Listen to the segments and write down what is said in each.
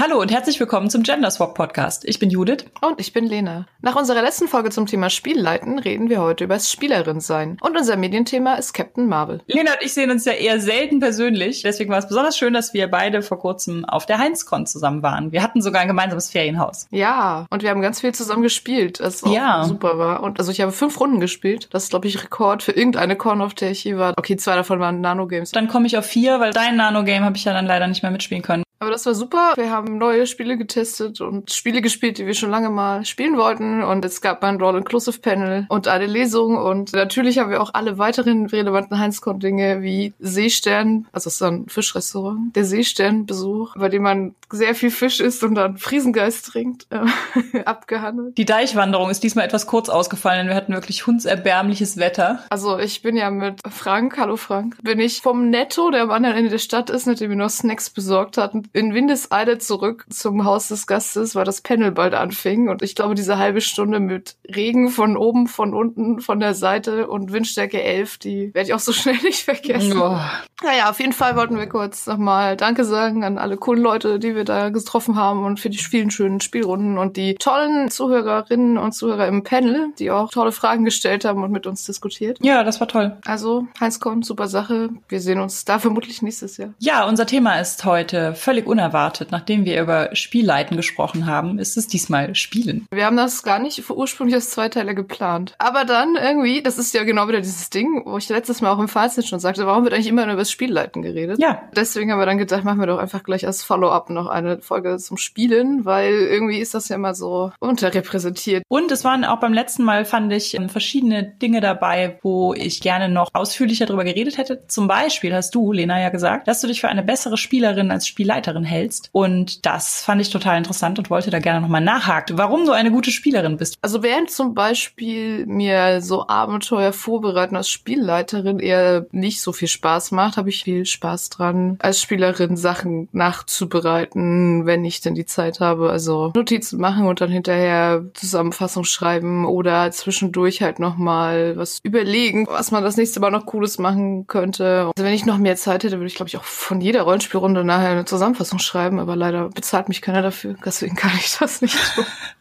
Hallo und herzlich willkommen zum Gender Swap Podcast. Ich bin Judith. Und ich bin Lena. Nach unserer letzten Folge zum Thema Spielleiten reden wir heute über das Spielerin sein. Und unser Medienthema ist Captain Marvel. Lena und ich sehen uns ja eher selten persönlich. Deswegen war es besonders schön, dass wir beide vor kurzem auf der Heinzcon zusammen waren. Wir hatten sogar ein gemeinsames Ferienhaus. Ja, und wir haben ganz viel zusammen gespielt, was Ja. super war. Und also ich habe fünf Runden gespielt. Das ist, glaube ich, Rekord für irgendeine Con, auf der ich je war. Okay, zwei davon waren Nano-Games. Dann komme ich auf vier, weil dein Nano-Game habe ich ja dann leider nicht mehr mitspielen können. Aber das war super. Wir haben neue Spiele getestet und Spiele gespielt, die wir schon lange mal spielen wollten. Und es gab ein All-Inclusive-Panel und eine Lesung. Und natürlich haben wir auch alle weiteren relevanten Heinz-Con-Dinge wie Seestern, also es ist ein Fischrestaurant, der Seestern-Besuch, bei dem man sehr viel Fisch isst und dann Friesengeist trinkt, äh, abgehandelt. Die Deichwanderung ist diesmal etwas kurz ausgefallen, denn wir hatten wirklich hundserbärmliches Wetter. Also ich bin ja mit Frank, hallo Frank, bin ich vom Netto, der am anderen Ende der Stadt ist, nachdem wir noch Snacks besorgt hatten, in Windeseile zurück zum Haus des Gastes, weil das Panel bald anfing. Und ich glaube, diese halbe Stunde mit Regen von oben, von unten, von der Seite und Windstärke 11, die werde ich auch so schnell nicht vergessen. Boah. Naja, auf jeden Fall wollten wir kurz nochmal Danke sagen an alle coolen Leute, die wir da getroffen haben und für die vielen schönen Spielrunden und die tollen Zuhörerinnen und Zuhörer im Panel, die auch tolle Fragen gestellt haben und mit uns diskutiert. Ja, das war toll. Also, Heinz-Con, super Sache. Wir sehen uns da vermutlich nächstes Jahr. Ja, unser Thema ist heute völlig unerwartet. Nachdem wir über Spielleiten gesprochen haben, ist es diesmal Spielen. Wir haben das gar nicht ursprünglich als Zweiteiler geplant. Aber dann irgendwie, das ist ja genau wieder dieses Ding, wo ich letztes Mal auch im Fazit schon sagte, warum wird eigentlich immer nur über das Spielleiten geredet? Ja, Deswegen haben wir dann gedacht, machen wir doch einfach gleich als Follow-up noch eine Folge zum Spielen, weil irgendwie ist das ja immer so unterrepräsentiert. Und es waren auch beim letzten Mal, fand ich, ähm, verschiedene Dinge dabei, wo ich gerne noch ausführlicher drüber geredet hätte. Zum Beispiel hast du, Lena, ja gesagt, dass du dich für eine bessere Spielerin als Spielleiterin hältst. Und das fand ich total interessant und wollte da gerne nochmal nachhaken, warum du eine gute Spielerin bist. Also während zum Beispiel mir so Abenteuer vorbereiten als Spielleiterin eher nicht so viel Spaß macht, habe ich viel Spaß dran, als Spielerin Sachen nachzubereiten, wenn ich denn die Zeit habe. Also Notizen machen und dann hinterher Zusammenfassung schreiben oder zwischendurch halt nochmal was überlegen, was man das nächste Mal noch Cooles machen könnte. Also wenn ich noch mehr Zeit hätte, würde ich glaube ich auch von jeder Rollenspielrunde nachher eine Zusammenfassung schreiben, aber leider bezahlt mich keiner dafür, deswegen kann ich das nicht tun.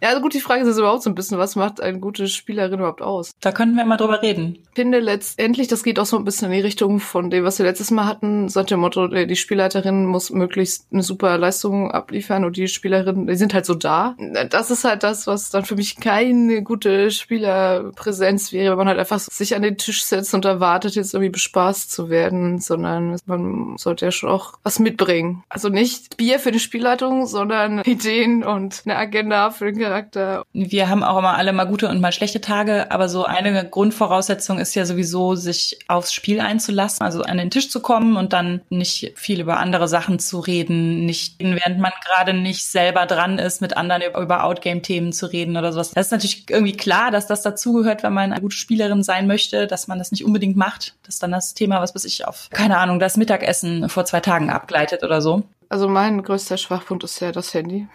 Ja, also gut, die Frage ist jetzt überhaupt so ein bisschen, was macht eine gute Spielerin überhaupt aus? Da könnten wir mal drüber reden. Ich finde letztendlich, das geht auch so ein bisschen in die Richtung von dem, was wir letztes Mal hatten, seit dem Motto, die Spielleiterin muss möglichst eine super Leistung abliefern und die Spielerinnen, die sind halt so da. Das ist halt das, was dann für mich keine gute Spielerpräsenz wäre, wenn man halt einfach sich an den Tisch setzt und erwartet, jetzt irgendwie bespaßt zu werden, sondern man sollte ja schon auch was mitbringen. Also nicht Bier für die Spielleitung, sondern Ideen und eine Agenda für den Charakter. Wir haben auch immer alle mal gute und mal schlechte Tage, aber so eine Grundvoraussetzung ist ja sowieso, sich aufs Spiel einzulassen, also an den Tisch zu kommen und dann nicht viel über andere Sachen zu reden, nicht, während man gerade nicht selber dran ist, mit anderen über, Outgame-Themen zu reden oder sowas. Das ist natürlich irgendwie klar, dass das dazugehört, wenn man eine gute Spielerin sein möchte, dass man das nicht unbedingt macht, dass dann das Thema, was weiß ich, auf, keine Ahnung, das Mittagessen vor zwei Tagen abgleitet oder so. Also mein größter Schwachpunkt ist ja das Handy.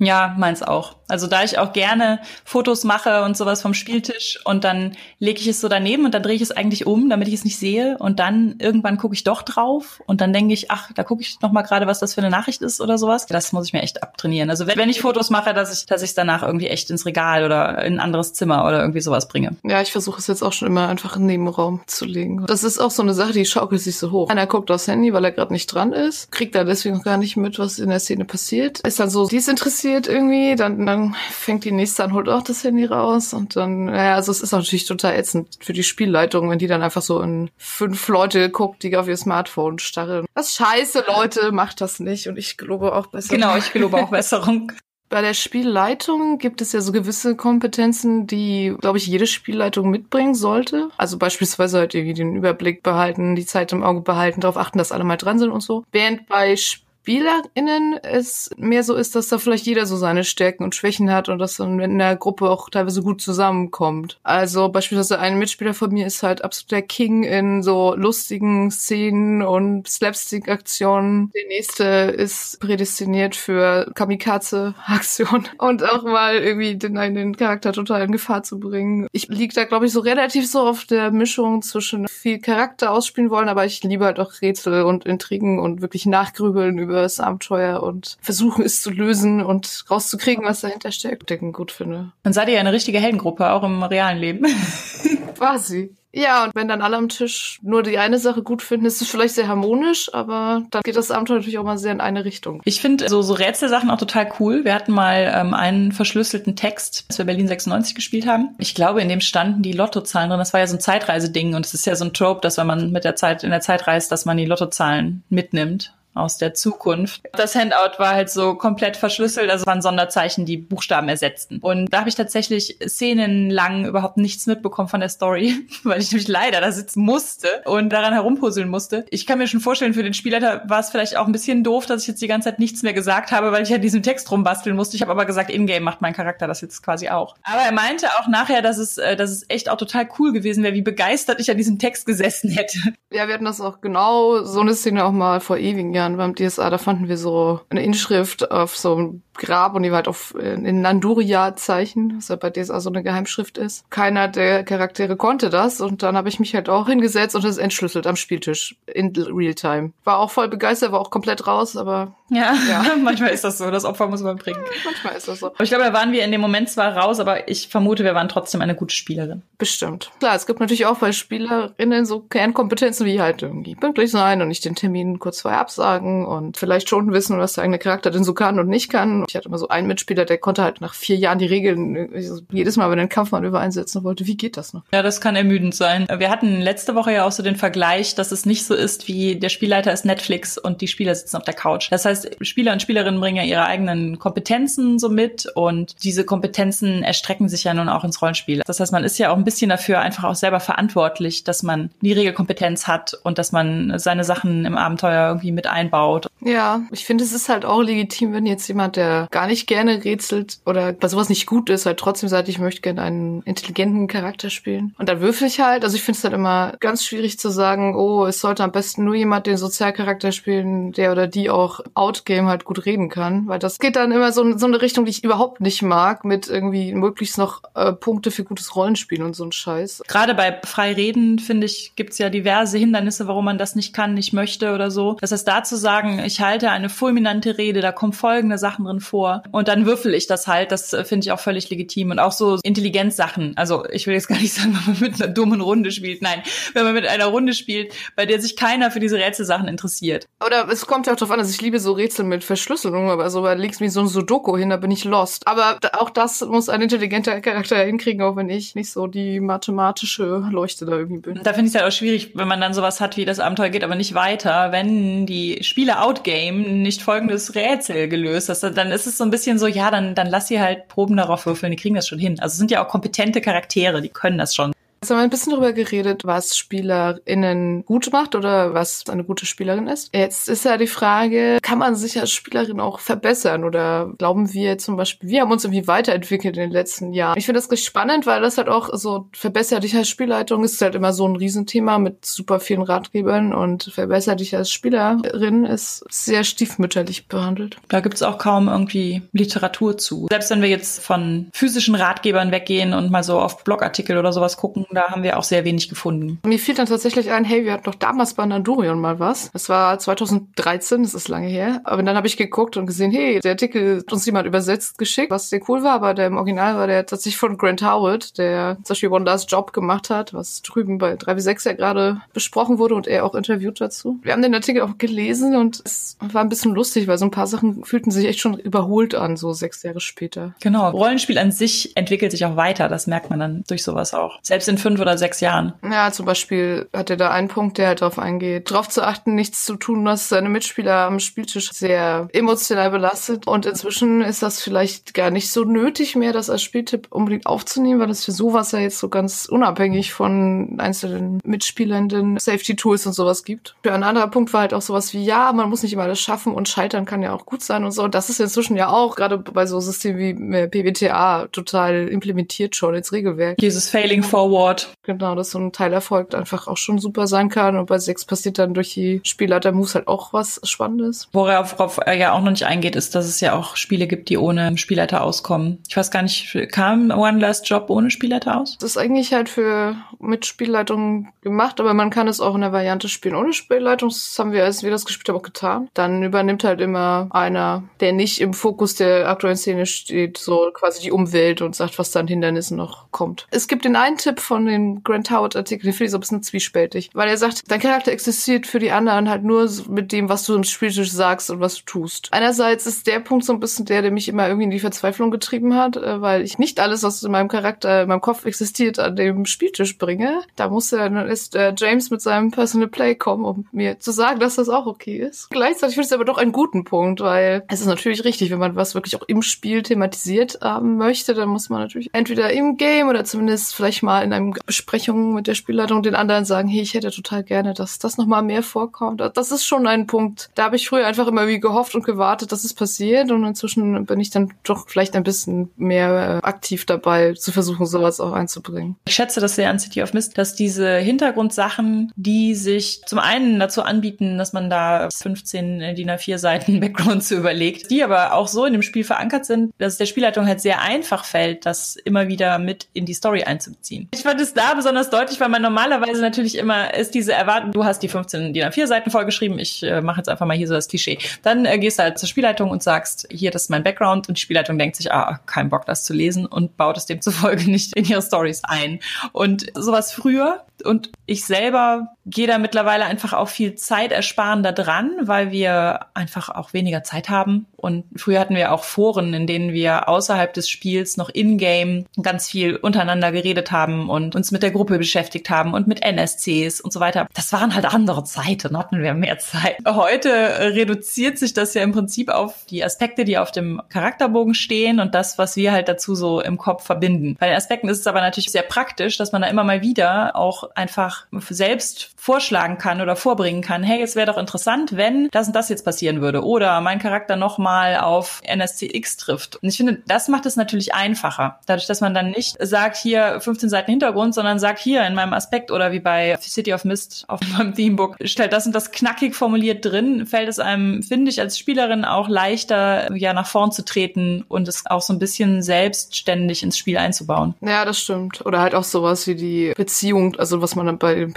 Ja, meins auch. Also da ich auch gerne Fotos mache und sowas vom Spieltisch und dann lege ich es so daneben und dann drehe ich es eigentlich um, damit ich es nicht sehe und dann irgendwann gucke ich doch drauf und dann denke ich, ach, da gucke ich noch mal gerade, was das für eine Nachricht ist oder sowas. Das muss ich mir echt abtrainieren. Also wenn, wenn ich Fotos mache, dass ich dass ich danach irgendwie echt ins Regal oder in ein anderes Zimmer oder irgendwie sowas bringe. Ja, ich versuche es jetzt auch schon immer einfach in den Nebenraum zu legen. Das ist auch so eine Sache, die schaukelt sich so hoch. Einer guckt aufs Handy, weil er gerade nicht dran ist, kriegt da deswegen gar nicht mit, was in der Szene passiert. Ist dann so desinteressiert irgendwie, dann, dann fängt die nächste an, holt auch das Handy raus und dann, naja, also es ist natürlich total ätzend für die Spielleitung, wenn die dann einfach so in fünf Leute guckt, die auf ihr Smartphone starren. Das ist scheiße, Leute, macht das nicht und ich glaube auch besser. Genau, ich gelobe auch Besserung. Bei der Spielleitung gibt es ja so gewisse Kompetenzen, die, glaube ich, jede Spielleitung mitbringen sollte. Also beispielsweise halt irgendwie den Überblick behalten, die Zeit im Auge behalten, darauf achten, dass alle mal dran sind und so. Während bei SpielerInnen es mehr so ist, dass da vielleicht jeder so seine Stärken und Schwächen hat und dass dann in der Gruppe auch teilweise gut zusammenkommt. Also beispielsweise ein Mitspieler von mir ist halt absolut der King in so lustigen Szenen und Slapstick-Aktionen. Der nächste ist prädestiniert für Kamikaze-Aktionen und auch mal irgendwie den eigenen Charakter total in Gefahr zu bringen. Ich lieg da, glaube ich, so relativ so auf der Mischung zwischen viel Charakter ausspielen wollen, aber ich liebe halt auch Rätsel und Intrigen und wirklich nachgrübeln über über das Abenteuer und versuchen es zu lösen und rauszukriegen, was dahinter steckt, den gut finde. Dann seid ihr ja eine richtige Heldengruppe, auch im realen Leben. Quasi. Ja, und wenn dann alle am Tisch nur die eine Sache gut finden, ist es vielleicht sehr harmonisch, aber dann geht das Abenteuer natürlich auch mal sehr in eine Richtung. Ich finde so, so Rätselsachen auch total cool. Wir hatten mal ähm, einen verschlüsselten Text, als wir Berlin 96 gespielt haben. Ich glaube, in dem standen die Lottozahlen drin. Das war ja so ein Zeitreiseding und es ist ja so ein Trope, dass wenn man mit der Zeit in der Zeit reist, dass man die Lottozahlen mitnimmt aus der Zukunft. Das Handout war halt so komplett verschlüsselt, also waren Sonderzeichen, die Buchstaben ersetzten. Und da habe ich tatsächlich szenenlang überhaupt nichts mitbekommen von der Story, weil ich nämlich leider da sitzen musste und daran herumpuzzeln musste. Ich kann mir schon vorstellen, für den Spielleiter war es vielleicht auch ein bisschen doof, dass ich jetzt die ganze Zeit nichts mehr gesagt habe, weil ich ja diesen Text rumbasteln musste. Ich habe aber gesagt, in-game macht mein Charakter das jetzt quasi auch. Aber er meinte auch nachher, dass es, äh, dass es echt auch total cool gewesen wäre, wie begeistert ich an diesem Text gesessen hätte. Ja, wir hatten das auch genau so eine Szene auch mal vor ewigen Jahren Jahren beim DSA, da fanden wir so eine Inschrift auf so einem Grab und die war halt auf in Nanduria-Zeichen, was ja bei DSA so eine Geheimschrift ist. Keiner der Charaktere konnte das und dann habe ich mich halt auch hingesetzt und das entschlüsselt am Spieltisch in Realtime. War auch voll begeistert, war auch komplett raus, aber ja, ja. manchmal ist das so, das Opfer muss man bringen. manchmal ist das so. Aber ich glaube, da waren wir in dem Moment zwar raus, aber ich vermute, wir waren trotzdem eine gute Spielerin. Bestimmt. Klar, es gibt natürlich auch bei Spielerinnen so Kernkompetenzen wie halt irgendwie pünktlich sein und nicht den Termin kurz vorher absagen und vielleicht schon wissen, was der eigene Charakter denn so kann und nicht kann. Ich hatte immer so einen Mitspieler, der konnte halt nach vier Jahren die Regeln jedes Mal, wenn er einen Kampfmann einsetzen wollte, wie geht das noch? Ja, das kann ermüdend sein. Wir hatten letzte Woche ja auch so den Vergleich, dass es nicht so ist, wie der Spielleiter ist Netflix und die Spieler sitzen auf der Couch. Das heißt, Spieler und Spielerinnen bringen ja ihre eigenen Kompetenzen so mit und diese Kompetenzen erstrecken sich ja nun auch ins Rollenspiel. Das heißt, man ist ja auch ein bisschen dafür einfach auch selber verantwortlich, dass man die Regelkompetenz hat und dass man seine Sachen im Abenteuer irgendwie mit einbaut. Ja, ich finde, es ist halt auch legitim, wenn jetzt jemand, der gar nicht gerne rätselt oder bei sowas nicht gut ist, halt trotzdem sagt, ich möchte gerne einen intelligenten Charakter spielen. Und dann würfel ich halt. Also ich finde es halt immer ganz schwierig zu sagen, oh, es sollte am besten nur jemand den Sozialcharakter spielen, der oder die auch Outgame halt gut reden kann. Weil das geht dann immer so, in so eine Richtung, die ich überhaupt nicht mag, mit irgendwie möglichst noch äh, Punkte für gutes Rollenspiel und so ein Scheiß. Gerade bei Freireden, finde ich, gibt's ja diverse Hindernisse, warum man das nicht kann, nicht möchte oder so. Das heißt, da zu sagen, ich halte eine fulminante Rede, da kommen folgende Sachen drin vor und dann würfel ich das halt, das äh, finde ich auch völlig legitim. Und auch so Intelligenzsachen. Also ich will jetzt gar nicht sagen, wenn man mit einer dummen Runde spielt. Nein, wenn man mit einer Runde spielt, bei der sich keiner für diese Rätselsachen interessiert. Oder es kommt ja auch darauf an, dass ich liebe so Rätsel mit Verschlüsselung, aber so da legst mir so ein Sudoku hin, da bin ich lost. Aber auch das muss ein intelligenter Charakter hinkriegen, auch wenn ich nicht so die mathematische Leuchte da irgendwie bin. Da finde ich es halt auch schwierig, wenn man dann sowas hat wie das Abenteuer geht aber nicht weiter, wenn die Spieler Outgame nicht folgendes Rätsel gelöst hast, dann ist es so ein bisschen so, ja, dann, dann lass sie halt Proben darauf würfeln, die kriegen das schon hin. Also es sind ja auch kompetente Charaktere, die können das schon. Jetzt haben wir ein bisschen darüber geredet, was SpielerInnen gut macht oder was eine gute Spielerin ist. Jetzt ist ja die Frage, kann man sich als Spielerin auch verbessern oder glauben wir zum Beispiel, wir haben uns irgendwie weiterentwickelt in den letzten Jahren. Ich finde das richtig spannend, weil das halt auch so verbessert dich als Spielleitung ist halt immer so ein Riesenthema mit super vielen Ratgebern und verbessert dich als Spielerin ist sehr stiefmütterlich behandelt. Da gibt's auch kaum irgendwie Literatur zu. Selbst wenn wir jetzt von physischen Ratgebern weggehen und mal so auf Blogartikel oder sowas gucken, da haben wir auch sehr wenig gefunden. Mir fiel dann tatsächlich ein, hey, wir hatten doch damals bei Nandurion mal was. Das war 2013, das ist lange her. Aber dann habe ich geguckt und gesehen, hey, der Artikel hat uns jemand übersetzt geschickt, was sehr cool war, aber der im Original war der tatsächlich von Grant Howard, der zum Beispiel One Last Job gemacht hat, was drüben bei 3W6 ja gerade besprochen wurde und er auch interviewt dazu. Wir haben den Artikel auch gelesen und es war ein bisschen lustig, weil so ein paar Sachen fühlten sich echt schon überholt an, so sechs Jahre später. Genau. Rollenspiel an sich entwickelt sich auch weiter, das merkt man dann durch sowas auch. Selbst in fünf oder sechs Jahren. Ja, zum Beispiel hat er da einen Punkt, der halt darauf eingeht, darauf zu achten, nichts zu tun, was seine Mitspieler am Spieltisch sehr emotional belastet. Und inzwischen ist das vielleicht gar nicht so nötig mehr, das als Spieltipp unbedingt aufzunehmen, weil es für sowas ja jetzt so ganz unabhängig von einzelnen Mitspielenden Safety-Tools und sowas gibt. Für ein anderer Punkt war halt auch sowas wie, ja, man muss nicht immer alles schaffen und scheitern kann ja auch gut sein und so. Und das ist inzwischen ja auch gerade bei so Systemen wie PBTA total implementiert schon ins Regelwerk. Dieses Failing Forward dauert. Genau, dass so ein Teilerfolg einfach auch schon super sein kann. Und bei sechs passiert dann durch die Spielleiter-Moves halt auch was Spannendes. Worauf, er ja auch noch nicht eingeht, ist, dass es ja auch Spiele gibt, die ohne Spielleiter auskommen. Ich weiß gar nicht, kam One Last Job ohne Spielleiter aus? Das ist eigentlich halt für mit Spielleitung gemacht, aber man kann es auch in der Variante spielen ohne Spielleitung. Das haben wir, als wir das gespielt haben, auch getan. Dann übernimmt halt immer einer, der nicht im Fokus der aktuellen Szene steht, so quasi die Umwelt und sagt, was da an Hindernissen noch kommt. Es gibt den einen Tipp von den Grant Howard Artikel, den finde ich so ein bisschen zwiespältig, weil er sagt, dein Charakter existiert für die anderen halt nur mit dem, was du im Spieltisch sagst und was du tust. Einerseits ist der Punkt so ein bisschen der, der mich immer irgendwie in die Verzweiflung getrieben hat, äh, weil ich nicht alles, was in meinem Charakter, in meinem Kopf existiert, an dem Spieltisch bringe. Da muss ja dann ist äh, James mit seinem Personal Play kommen, um mir zu sagen, dass das auch okay ist. Gleichzeitig finde ich es aber doch einen guten Punkt, weil es ist natürlich richtig, wenn man was wirklich auch im Spiel thematisiert haben möchte, dann muss man natürlich entweder im Game oder zumindest vielleicht mal in einer Besprechung mit der Spielleitung den anderen sagen, hey, ich hätte total gerne, dass das nochmal mehr vorkommt. Das ist schon ein Punkt. Da habe ich früher einfach immer wie gehofft und gewartet, dass es passiert und inzwischen bin ich dann doch vielleicht ein bisschen mehr äh, aktiv dabei, zu versuchen, sowas auch einzubringen. Ich schätze das sehr an City of Mist, dass diese Hintergrundsachen, die sich zum einen dazu anbieten, dass man da 15 DIN A4 Seiten Background zu überlegt, die aber auch so in dem Spiel verankert sind, dass es der Spielleitung halt sehr einfach fällt, das immer wieder mit in die Story einzubeziehen. Ich fand es da besonders deutlich, weil man normalerweise natürlich immer ist diese Erwartung, du hast die 15 DIN A4 Seiten vollgeschrieben, ich äh, mache jetzt einfach mal hier so das Klischee. Dann äh, gehst du halt zur Spielleitung und sagst, hier, das ist mein Background und die Spielleitung denkt sich, ah, kein Bock, das zu lesen und baut es demzufolge nicht in ihre Stories ein. Und sowas früher und ich selber gehe da mittlerweile einfach auch viel Zeit ersparen dran, weil wir einfach auch weniger Zeit haben. Und früher hatten wir auch Foren, in denen wir außerhalb des Spiels noch in-game ganz viel untereinander geredet haben und uns mit der Gruppe beschäftigt haben und mit NSCs und so weiter. Das waren halt andere Zeiten, hatten wir mehr Zeit. Heute reduziert sich das ja im Prinzip auf die Aspekte, die auf dem Charakterbogen stehen und das, was wir halt dazu so im Kopf verbinden. Bei den Aspekten ist es aber natürlich sehr praktisch, dass man da immer mal wieder auch einfach selbst vorschlagen kann oder vorbringen kann, hey, es wäre doch interessant, wenn das und das jetzt passieren würde oder mein Charakter nochmal auf NSCX trifft. Und ich finde, das macht es natürlich einfacher. Dadurch, dass man dann nicht sagt, hier 15 Seiten Hintergrund, sondern sagt, hier in meinem Aspekt oder wie bei City of Mist auf meinem Themebook, stellt das und das knackig formuliert drin, fällt es einem, finde ich, als Spielerin auch leichter, ja, nach vorn zu treten und es auch so ein bisschen selbstständig ins Spiel einzubauen. Ja, das stimmt. Oder halt auch sowas wie die Beziehung, also was man bei den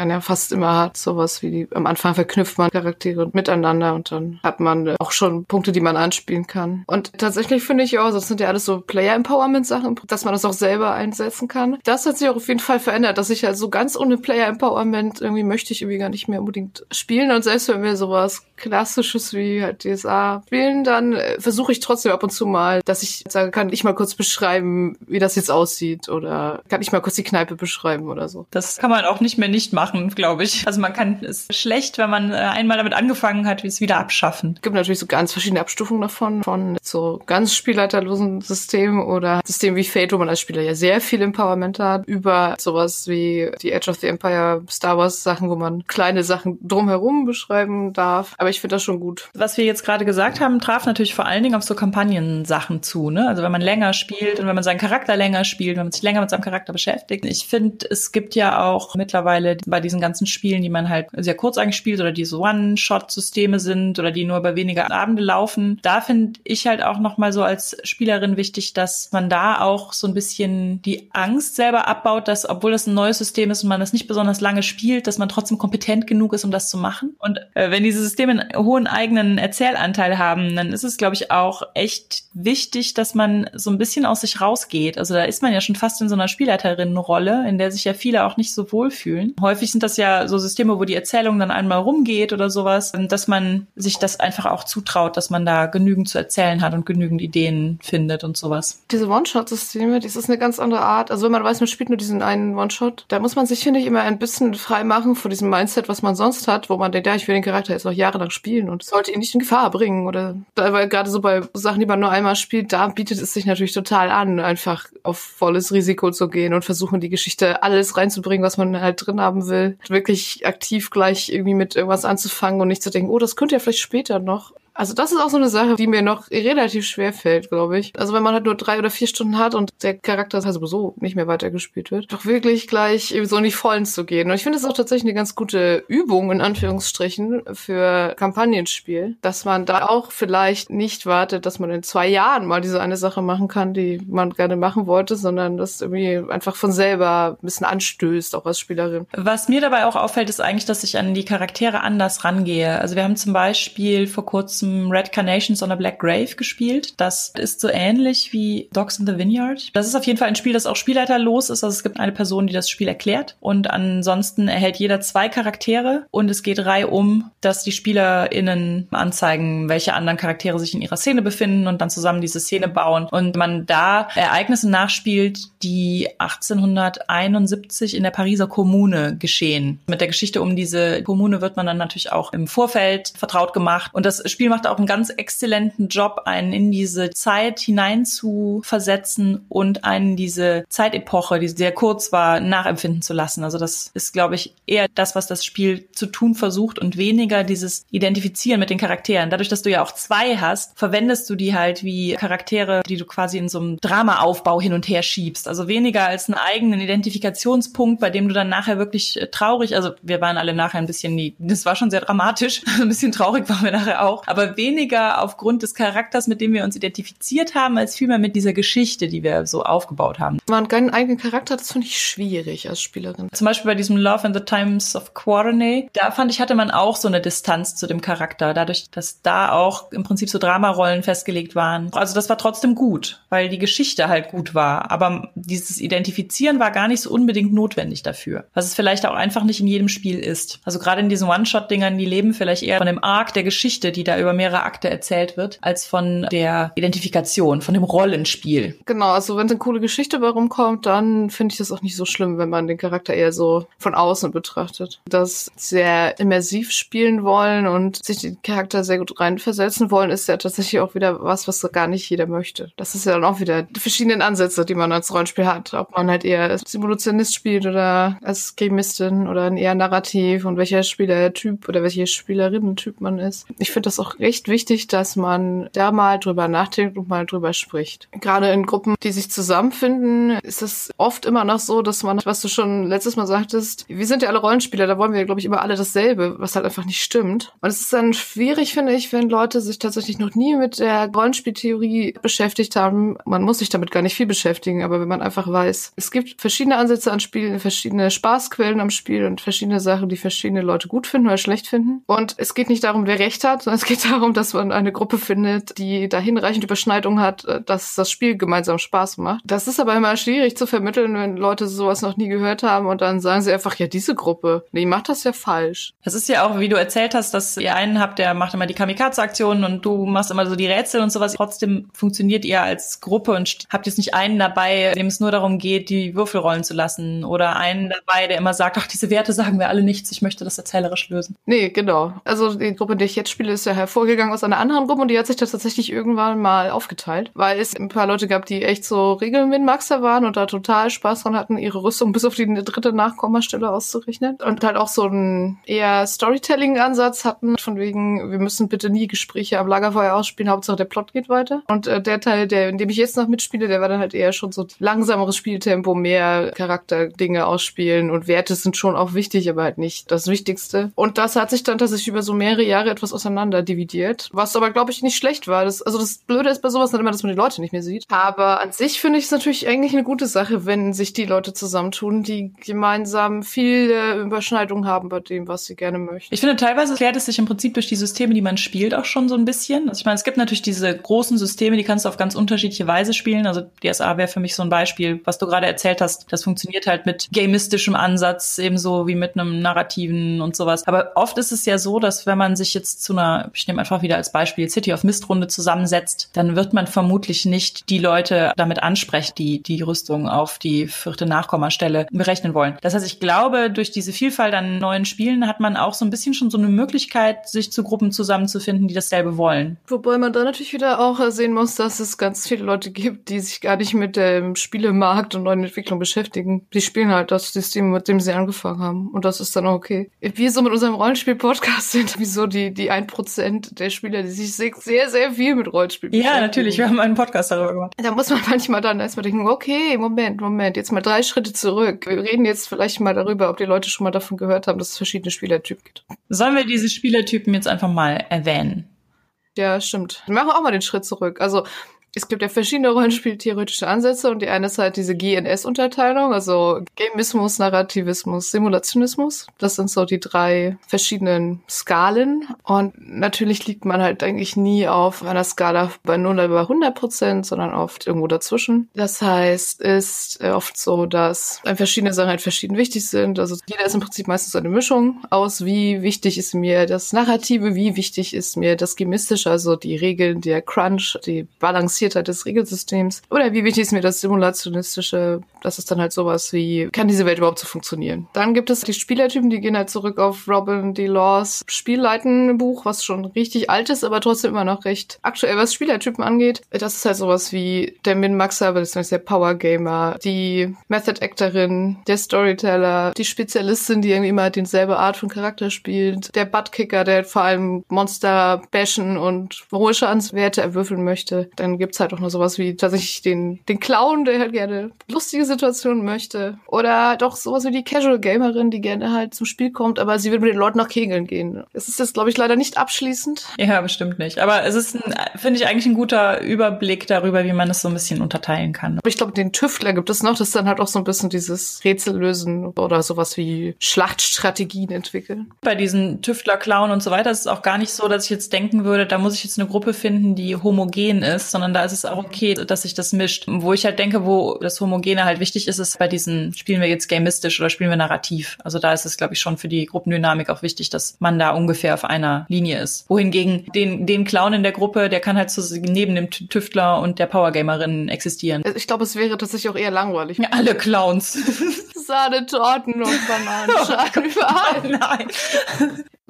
PBTA-Dingern ja fast immer hat, sowas wie die, am Anfang verknüpft man Charaktere miteinander und dann hat man auch schon Punkte, die man anspielen kann. Und tatsächlich finde ich auch, das sind ja alles so Player-Empowerment-Sachen, dass man das auch selber einsetzen kann. Das hat sich auch auf jeden Fall verändert, dass ich halt so ganz ohne Player-Empowerment irgendwie möchte ich irgendwie gar nicht mehr unbedingt spielen und selbst wenn wir sowas Klassisches wie halt DSA spielen, dann äh, versuche ich trotzdem ab und zu mal, dass ich sage, kann ich mal kurz beschreiben, wie das jetzt aussieht oder kann ich mal kurz die Kneipe beschreiben oder so. Das kann man auch nicht mehr nicht machen, glaube ich. Also man kann es schlecht, wenn man äh, einmal damit angefangen hat, wie es wieder abschaffen. Es gibt natürlich so ganz verschiedene Abstufungen davon, von so ganz spielleiterlosen Systemen oder Systemen wie Fate, wo man als Spieler ja sehr viel Empowerment hat, über sowas wie die Edge of the Empire, Star Wars Sachen, wo man kleine Sachen drumherum beschreiben darf. Aber ich finde das schon gut. Was wir jetzt gerade gesagt haben, traf natürlich vor allen Dingen auf so Kampagnensachen zu. Ne? Also wenn man länger spielt und wenn man seinen Charakter länger spielt, wenn man sich länger mit seinem Charakter beschäftigt. Ich finde, es gibt ja auch mittlerweile bei diesen ganzen Spielen, die man halt sehr kurz eigentlich spielt oder die so One-Shot-Systeme sind oder die nur über wenige Abende laufen. Da finde ich halt auch nochmal so als Spielerin wichtig, dass man da auch so ein bisschen die Angst selber abbaut, dass obwohl das ein neues System ist und man das nicht besonders lange spielt, dass man trotzdem kompetent genug ist, um das zu machen. Und äh, wenn diese Systeme einen hohen eigenen Erzählanteil haben, dann ist es, glaube ich, auch echt wichtig, dass man so ein bisschen aus sich rausgeht. Also da ist man ja schon fast in so einer Spielleiterinnenrolle, in der sich ja viele auch nicht so wohlfühlen. Häufig sind das ja so Systeme, wo die Erzählung dann einmal rumgeht oder sowas, dass man sich das einfach auch zutraut, dass man da genügend zu erzählen hat und genügend Ideen findet und sowas. Diese One-Shot-Systeme, das ist eine ganz andere Art. Also wenn man weiß, man spielt nur diesen einen One-Shot, da muss man sich, finde ich, immer ein bisschen frei machen von diesem Mindset, was man sonst hat, wo man denkt, ja, ich will den Charakter jetzt noch jahrelang spielen und sollte ihn nicht in Gefahr bringen oder weil gerade so bei Sachen, die man nur einmal spielt, da bietet es sich natürlich total an, einfach auf volles Risiko zu gehen und versuchen, die Geschichte alles reinzubringen, was man halt drin haben will. Wirklich aktiv gleich irgendwie mit irgendwas anzufangen und nicht zu denken, oh, das könnte ja vielleicht später noch Also das ist auch so eine Sache, die mir noch relativ schwer fällt, glaube ich. Also wenn man halt nur drei oder vier Stunden hat und der Charakter halt sowieso nicht mehr weitergespielt wird, doch wirklich gleich so in die Vollen zu gehen. Und ich finde es auch tatsächlich eine ganz gute Übung, in Anführungsstrichen, für Kampagnenspiel, dass man da auch vielleicht nicht wartet, dass man in zwei Jahren mal diese eine Sache machen kann, die man gerne machen wollte, sondern das irgendwie einfach von selber ein bisschen anstößt, auch als Spielerin. Was mir dabei auch auffällt, ist eigentlich, dass ich an die Charaktere anders rangehe. Also wir haben zum Beispiel vor kurzem Red Carnations on a Black Grave gespielt. Das ist so ähnlich wie Dogs in the Vineyard. Das ist auf jeden Fall ein Spiel, das auch spielleiterlos ist. Also es gibt eine Person, die das Spiel erklärt und ansonsten erhält jeder zwei Charaktere und es geht reihum, dass die SpielerInnen anzeigen, welche anderen Charaktere sich in ihrer Szene befinden und dann zusammen diese Szene bauen und man da Ereignisse nachspielt, die 1871 in der Pariser Kommune geschehen. Mit der Geschichte um diese Kommune wird man dann natürlich auch im Vorfeld vertraut gemacht und das Spiel macht auch einen ganz exzellenten Job, einen in diese Zeit hinein und einen diese Zeitepoche, die sehr kurz war, nachempfinden zu lassen. Also das ist, glaube ich, eher das, was das Spiel zu tun versucht und weniger dieses Identifizieren mit den Charakteren. Dadurch, dass du ja auch zwei hast, verwendest du die halt wie Charaktere, die du quasi in so einem Dramaaufbau hin und her schiebst. Also weniger als einen eigenen Identifikationspunkt, bei dem du dann nachher wirklich äh, traurig, also wir waren alle nachher ein bisschen, das war schon sehr dramatisch, ein bisschen traurig waren wir nachher auch, aber weniger aufgrund des Charakters, mit dem wir uns identifiziert haben, als vielmehr mit dieser Geschichte, die wir so aufgebaut haben. Man keinen eigenen Charakter, das finde ich schwierig als Spielerin. Zum Beispiel bei diesem Love and the Times of Quarterny, da fand ich, hatte man auch so eine Distanz zu dem Charakter, dadurch, dass da auch im Prinzip so Dramarollen festgelegt waren. Also das war trotzdem gut, weil die Geschichte halt gut war, aber dieses Identifizieren war gar nicht so unbedingt notwendig dafür, was es vielleicht auch einfach nicht in jedem Spiel ist. Also gerade in diesen One-Shot-Dingern, die leben vielleicht eher von dem Arc der Geschichte, die da über mehrere Akte erzählt wird, als von der Identifikation, von dem Rollenspiel. Genau, also wenn eine coole Geschichte bei rumkommt, dann finde ich das auch nicht so schlimm, wenn man den Charakter eher so von außen betrachtet. Das sehr immersiv spielen wollen und sich den Charakter sehr gut reinversetzen wollen, ist ja tatsächlich auch wieder was, was gar nicht jeder möchte. Das ist ja dann auch wieder die verschiedenen Ansätze, die man als Rollenspiel hat. Ob man halt eher als Simulationist spielt oder als Gameistin oder eher Narrativ und welcher Spielertyp oder welche Spielerinnen-Typ man ist. Ich finde das auch recht wichtig, dass man da mal drüber nachdenkt und mal drüber spricht. Gerade in Gruppen, die sich zusammenfinden, ist es oft immer noch so, dass man, was du schon letztes Mal sagtest, wir sind ja alle Rollenspieler, da wollen wir, glaube ich, immer alle dasselbe, was halt einfach nicht stimmt. Und es ist dann schwierig, finde ich, wenn Leute sich tatsächlich noch nie mit der Rollenspieltheorie beschäftigt haben. Man muss sich damit gar nicht viel beschäftigen, aber wenn man einfach weiß, es gibt verschiedene Ansätze an Spielen, verschiedene Spaßquellen am Spiel und verschiedene Sachen, die verschiedene Leute gut finden oder schlecht finden. Und es geht nicht darum, wer recht hat, sondern es geht darum, dass man eine Gruppe findet, die da hinreichend Überschneidung hat, dass das Spiel gemeinsam Spaß macht. Das ist aber immer schwierig zu vermitteln, wenn Leute sowas noch nie gehört haben und dann sagen sie einfach, ja, diese Gruppe, nee, macht das ja falsch. Es ist ja auch, wie du erzählt hast, dass ihr einen habt, der macht immer die Kamikaze-Aktionen und du machst immer so die Rätsel und sowas. Trotzdem funktioniert ihr als Gruppe und habt jetzt nicht einen dabei, dem es nur darum geht, die Würfel rollen zu lassen oder einen dabei, der immer sagt, ach, diese Werte sagen wir alle nichts, ich möchte das erzählerisch lösen. Nee, genau. Also die Gruppe, in der ich jetzt spiele, ist ja hervorgegangen aus einer anderen Gruppe und die hat sich das tatsächlich irgendwann mal aufgeteilt, weil es ein paar Leute gab, die echt so Regel-Min-Maxer waren und da total Spaß dran hatten, ihre Rüstung bis auf die dritte Nachkommastelle auszurechnen und halt auch so einen eher Storytelling-Ansatz hatten, von wegen, wir müssen bitte nie Gespräche am Lagerfeuer ausspielen, Hauptsache der Plot geht weiter. Und äh, der Teil, der, in dem ich jetzt noch mitspiele, der war dann halt eher schon so langsameres Spieltempo, mehr Charakterdinge ausspielen und Werte sind schon auch wichtig, aber halt nicht das Wichtigste. Und das hat sich dann tatsächlich über so mehrere Jahre etwas auseinander dividiert, was aber, glaube ich, nicht schlecht war. Das, also das Blöde ist bei sowas dann immer, dass man die Leute nicht mehr sieht. Aber an sich finde ich es natürlich eigentlich eine gute Sache, wenn sich die Leute zusammentun, die gemeinsam viele Überschneidungen haben bei dem, was sie gerne möchten. Ich finde, teilweise klärt es sich im Prinzip durch die Systeme, die man spielt, auch schon so ein bisschen. Also ich meine, es gibt natürlich diese großen Systeme, die kannst du auf ganz unterschiedliche Weise spielen. Also DSA wäre für mich so ein Beispiel, was du gerade erzählt hast. Das funktioniert halt mit gamistischem Ansatz, ebenso wie mit einem narrativen und sowas. Aber oft ist es ja so, dass wenn man sich jetzt zu einer, ich nehme einfach wieder als Beispiel City of Mist Runde zusammensetzt, dann wird man vermutlich nicht die Leute damit ansprechen, die die Rüstung auf die vierte Nachkommastelle berechnen wollen. Das heißt, ich glaube, durch diese Vielfalt an neuen Spielen hat man auch so ein bisschen schon so eine Möglichkeit, sich zu Gruppen zusammenzufinden, die dasselbe wollen. Wobei man da natürlich wieder auch sehen muss, dass es ganz viele Leute gibt, die sich gar nicht mit dem Spielemarkt und neuen Entwicklungen beschäftigen. Die spielen halt das System, mit dem sie angefangen haben. Und das ist dann auch okay. Wir so mit unserem Rollenspiel-Podcast sind wieso die, die ein Prozent der Spieler, die sich sehr, sehr viel mit Rollenspiel beschäftigen. Ja, natürlich. Wir haben einen Podcast darüber gemacht. Da muss man manchmal dann erstmal denken, okay, Moment, Moment, jetzt mal drei Schritte zurück. Wir reden jetzt vielleicht mal darüber, ob die Leute schon mal davon gehört haben, dass es verschiedene Spielertypen gibt. Sollen wir diese Spielertypen jetzt einfach mal erwähnen? Ja, stimmt. Wir machen auch mal den Schritt zurück. Also es gibt ja verschiedene Rollenspieltheoretische Ansätze und die eine ist halt diese GNS-Unterteilung, also Gamismus, Narrativismus, Simulationismus. Das sind so die drei verschiedenen Skalen. Und natürlich liegt man halt eigentlich nie auf einer Skala bei 0 oder über 100 Prozent, sondern oft irgendwo dazwischen. Das heißt, ist oft so, dass verschiedene Sachen halt verschieden wichtig sind. Also jeder ist im Prinzip meistens eine Mischung aus, wie wichtig ist mir das Narrative, wie wichtig ist mir das Gemistische, also die Regeln, der Crunch, die Balance Kompliziertheit des Regelsystems. Oder wie wichtig ist mir das Simulationistische? Das ist dann halt sowas wie, kann diese Welt überhaupt so funktionieren? Dann gibt es die Spielertypen, die gehen halt zurück auf Robin DeLaws Spielleiten-Buch, was schon richtig alt ist, aber trotzdem immer noch recht aktuell, was Spielertypen angeht. Das ist halt sowas wie der Min-Maxer, beziehungsweise der Power-Gamer, die Method-Actorin, der Storyteller, die Spezialistin, die irgendwie immer denselbe Art von Charakter spielt, der Buttkicker, der vor allem Monster bashen und hohe Schadenswerte erwürfeln möchte. Dann gibt gibt's halt auch noch sowas wie tatsächlich den, den Clown, der halt gerne lustige Situationen möchte. Oder doch sowas wie die Casual Gamerin, die gerne halt zum Spiel kommt, aber sie will mit den Leuten nach Kegeln gehen. Es ist jetzt, glaube ich, leider nicht abschließend. Ja, bestimmt nicht. Aber es ist, finde ich, eigentlich ein guter Überblick darüber, wie man es so ein bisschen unterteilen kann. Aber ich glaube, den Tüftler gibt es noch, das ist dann halt auch so ein bisschen dieses Rätsel lösen oder sowas wie Schlachtstrategien entwickeln. Bei diesen Tüftler, Clown und so weiter ist es auch gar nicht so, dass ich jetzt denken würde, da muss ich jetzt eine Gruppe finden, die homogen ist, sondern da da ist es auch okay, dass sich das mischt. Wo ich halt denke, wo das Homogene halt wichtig ist, ist bei diesen, spielen wir jetzt gamistisch oder spielen wir narrativ. Also da ist es, glaube ich, schon für die Gruppendynamik auch wichtig, dass man da ungefähr auf einer Linie ist. Wohingegen den, den Clown in der Gruppe, der kann halt so neben dem Tüftler und der Powergamerin existieren. Ich glaube, es wäre tatsächlich auch eher langweilig. Ja, alle Clowns. Sahne, Torten und Bananenschalen oh überall. Nein.